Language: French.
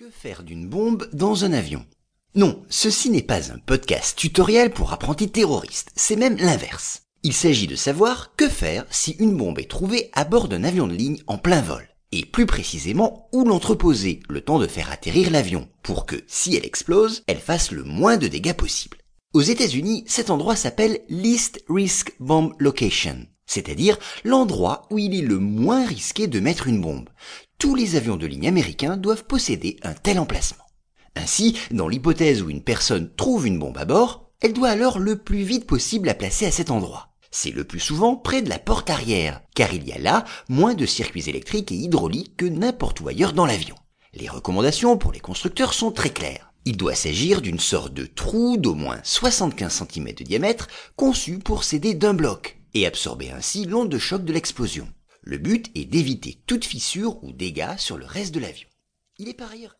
Que faire d'une bombe dans un avion? Non, ceci n'est pas un podcast tutoriel pour apprentis terroristes, c'est même l'inverse. Il s'agit de savoir que faire si une bombe est trouvée à bord d'un avion de ligne en plein vol, et plus précisément où l'entreposer le temps de faire atterrir l'avion, pour que, si elle explose, elle fasse le moins de dégâts possible. Aux États-Unis, cet endroit s'appelle Least Risk Bomb Location, c'est-à-dire l'endroit où il est le moins risqué de mettre une bombe tous les avions de ligne américains doivent posséder un tel emplacement. Ainsi, dans l'hypothèse où une personne trouve une bombe à bord, elle doit alors le plus vite possible la placer à cet endroit. C'est le plus souvent près de la porte arrière, car il y a là moins de circuits électriques et hydrauliques que n'importe où ailleurs dans l'avion. Les recommandations pour les constructeurs sont très claires. Il doit s'agir d'une sorte de trou d'au moins 75 cm de diamètre conçu pour s'aider d'un bloc et absorber ainsi l'onde de choc de l'explosion. Le but est d'éviter toute fissure ou dégât sur le reste de l'avion. Il est par ailleurs